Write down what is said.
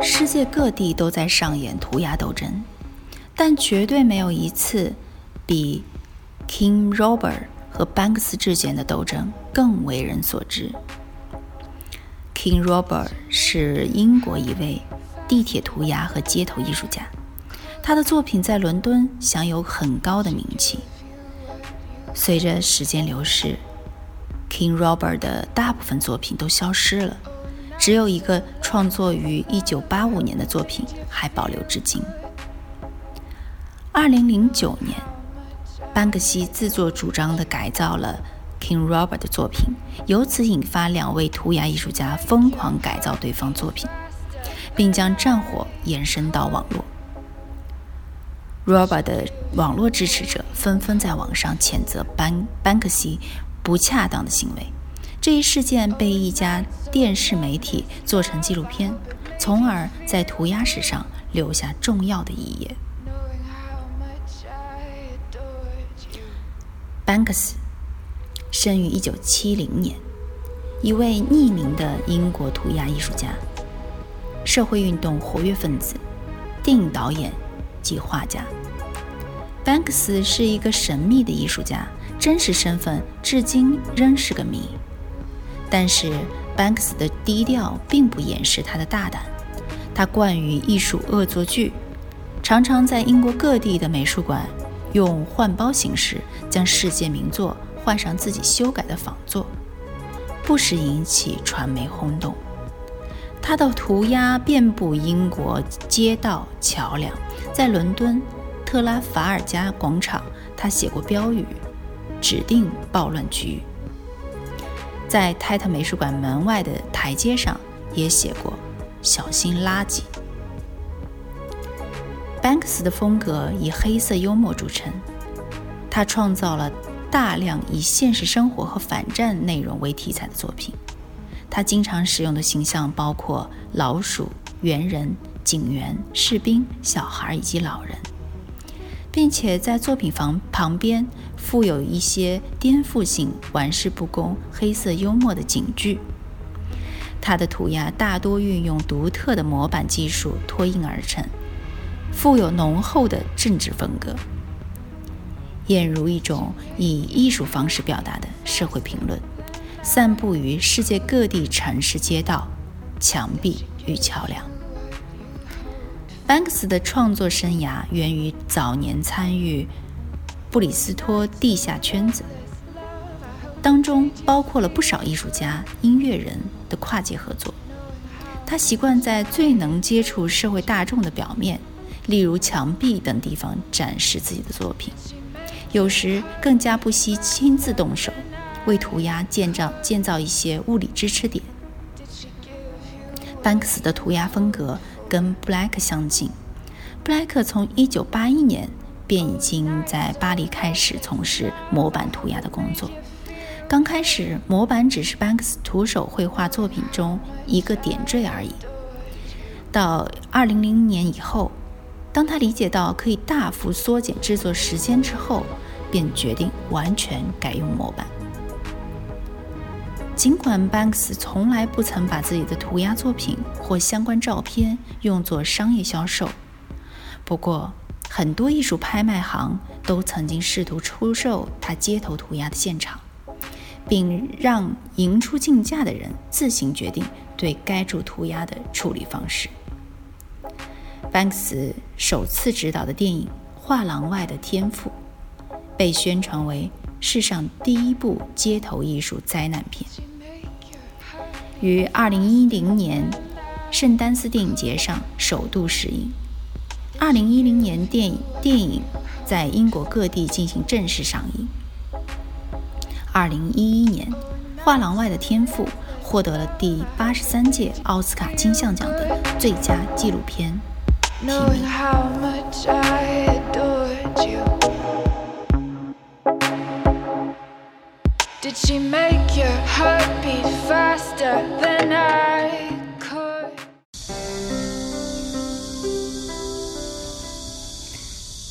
世界各地都在上演涂鸦斗争，但绝对没有一次比 King Robert 和班克斯之间的斗争更为人所知。King Robert 是英国一位地铁涂鸦和街头艺术家，他的作品在伦敦享有很高的名气。随着时间流逝，King Robert 的大部分作品都消失了。只有一个创作于1985年的作品还保留至今。2009年，班克西自作主张地改造了 King Robert 的作品，由此引发两位涂鸦艺术家疯狂改造对方作品，并将战火延伸到网络。Robert 的网络支持者纷纷在网上谴责班班克西不恰当的行为。这一事件被一家电视媒体做成纪录片，从而在涂鸦史上留下重要的一页。班克斯生于1970年，一位匿名的英国涂鸦艺术家、社会运动活跃分子、电影导演及画家。班克斯是一个神秘的艺术家，真实身份至今仍是个谜。但是 Banks 的低调并不掩饰他的大胆。他惯于艺术恶作剧，常常在英国各地的美术馆用换包形式将世界名作换上自己修改的仿作，不时引起传媒轰动。他的涂鸦遍布英国街道、桥梁，在伦敦特拉法尔加广场，他写过标语，指定暴乱区域。在泰特美术馆门外的台阶上也写过“小心垃圾”。班克斯的风格以黑色幽默著称，他创造了大量以现实生活和反战内容为题材的作品。他经常使用的形象包括老鼠、猿人、警员、士兵、小孩以及老人。并且在作品房旁边附有一些颠覆性、玩世不恭、黑色幽默的警句。他的涂鸦大多运用独特的模板技术脱印而成，富有浓厚的政治风格，俨如一种以艺术方式表达的社会评论，散布于世界各地城市街道、墙壁与桥梁。班克斯的创作生涯源于早年参与布里斯托地下圈子，当中包括了不少艺术家、音乐人的跨界合作。他习惯在最能接触社会大众的表面，例如墙壁等地方展示自己的作品，有时更加不惜亲自动手，为涂鸦建造建造一些物理支持点。班克斯的涂鸦风格。跟布莱克相近，布莱克从1981年便已经在巴黎开始从事模板涂鸦的工作。刚开始，模板只是班克斯徒手绘画作品中一个点缀而已。到2000年以后，当他理解到可以大幅缩减制作时间之后，便决定完全改用模板。尽管班克斯从来不曾把自己的涂鸦作品或相关照片用作商业销售，不过很多艺术拍卖行都曾经试图出售他街头涂鸦的现场，并让赢出竞价的人自行决定对该处涂鸦的处理方式。班克斯首次执导的电影《画廊外的天赋》被宣传为。世上第一部街头艺术灾难片，于二零一零年圣丹斯电影节上首度试映。二零一零年电影电影在英国各地进行正式上映。二零一一年，《画廊外的天赋》获得了第八十三届奥斯卡金像奖的最佳纪录片提名。